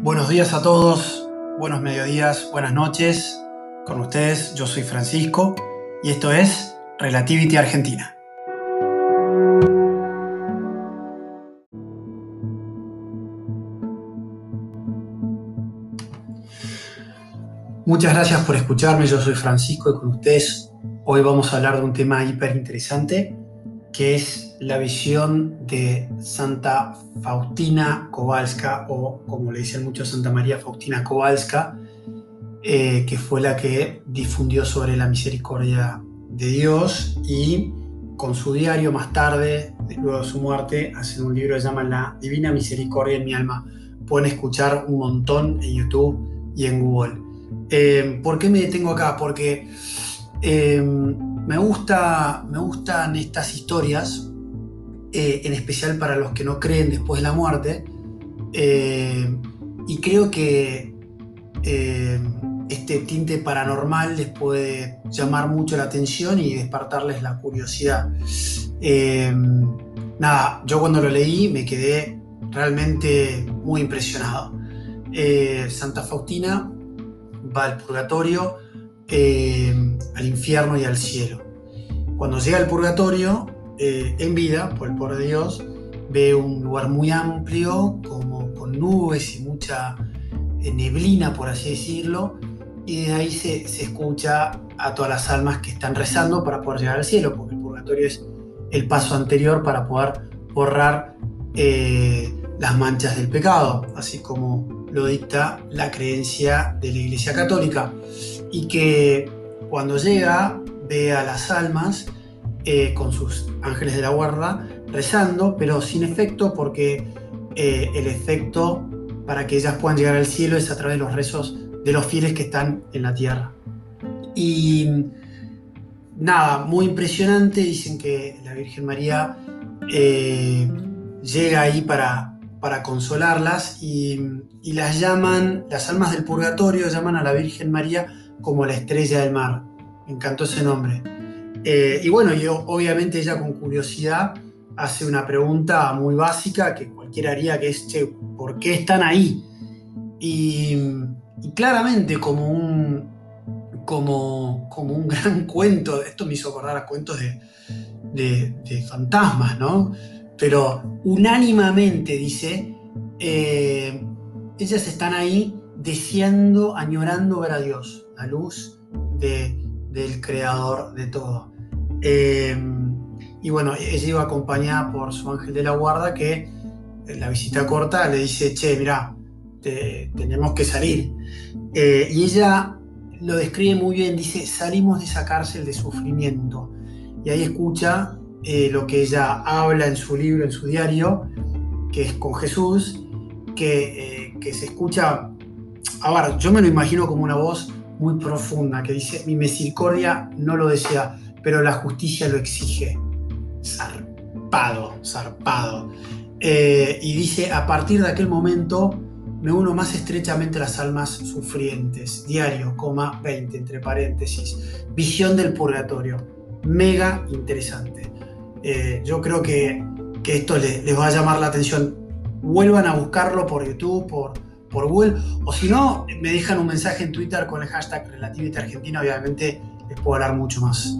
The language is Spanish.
Buenos días a todos, buenos mediodías, buenas noches. Con ustedes, yo soy Francisco y esto es Relativity Argentina. Muchas gracias por escucharme, yo soy Francisco y con ustedes hoy vamos a hablar de un tema hiper interesante que es la visión de Santa Faustina Kowalska, o como le dicen muchos, Santa María Faustina Kowalska, eh, que fue la que difundió sobre la misericordia de Dios y con su diario más tarde, luego de su muerte, hacen un libro que se llama La Divina Misericordia en mi alma. Pueden escuchar un montón en YouTube y en Google. Eh, ¿Por qué me detengo acá? Porque eh, me, gusta, me gustan estas historias, eh, en especial para los que no creen después de la muerte, eh, y creo que eh, este tinte paranormal les puede llamar mucho la atención y despertarles la curiosidad. nada, yo cuando lo leí me quedé realmente muy impresionado. Santa Faustina va al purgatorio, al infierno y al cielo. Cuando llega al purgatorio, eh, en vida, por el poder de Dios, ve un lugar muy amplio, como con nubes y mucha eh, neblina, por así decirlo, y de ahí se, escucha a todas las almas que están rezando para poder llegar al cielo, porque el purgatorio es el paso anterior para poder borrar eh, las manchas del pecado, así como lo dicta la creencia de la Iglesia Católica, y que cuando llega ve a las almas eh, con sus ángeles de la guarda rezando, pero sin efecto porque eh, el efecto para que ellas puedan llegar al cielo es a través de los rezos de los fieles que están en la tierra. Y nada, muy impresionante, dicen que la Virgen María eh, llega ahí para, para consolarlas y, y, las llaman, las almas del purgatorio llaman a la Virgen María como la estrella del mar me encantó ese nombre. Eh, y bueno, yo obviamente ella con curiosidad hace una pregunta muy básica que cualquiera haría, que es, che, ¿por qué están ahí? Y, claramente como un, como, como un gran cuento, esto me hizo acordar a cuentos de, de, fantasmas, ¿no? Pero unánimamente dice, eh, ellas están ahí deseando, añorando ver a Dios, la luz de, del creador de todo. Em, y bueno, ella iba acompañada por su ángel de la guarda que en la visita corta le dice, che, mira, tenemos que salir. Eh, y ella lo describe muy bien, dice, salimos de esa cárcel de sufrimiento. Y ahí escucha eh, lo que ella habla en su libro, en su diario, que es con Jesús, que, eh, que se escucha, a ver, yo me lo imagino como una voz muy profunda que dice, mi misericordia no lo desea, pero la justicia lo exige. Zarpado, zarpado. Eh, y dice, a partir de aquel momento me uno más estrechamente a las almas sufrientes. Diario, coma 20, entre paréntesis. Visión del purgatorio. Mega interesante. Eh, yo creo que, esto les va a llamar la atención. Vuelvan a buscarlo por YouTube, por, por Google, o si no, me dejan un mensaje en Twitter con el hashtag Relativity Argentina, obviamente les puedo hablar mucho más.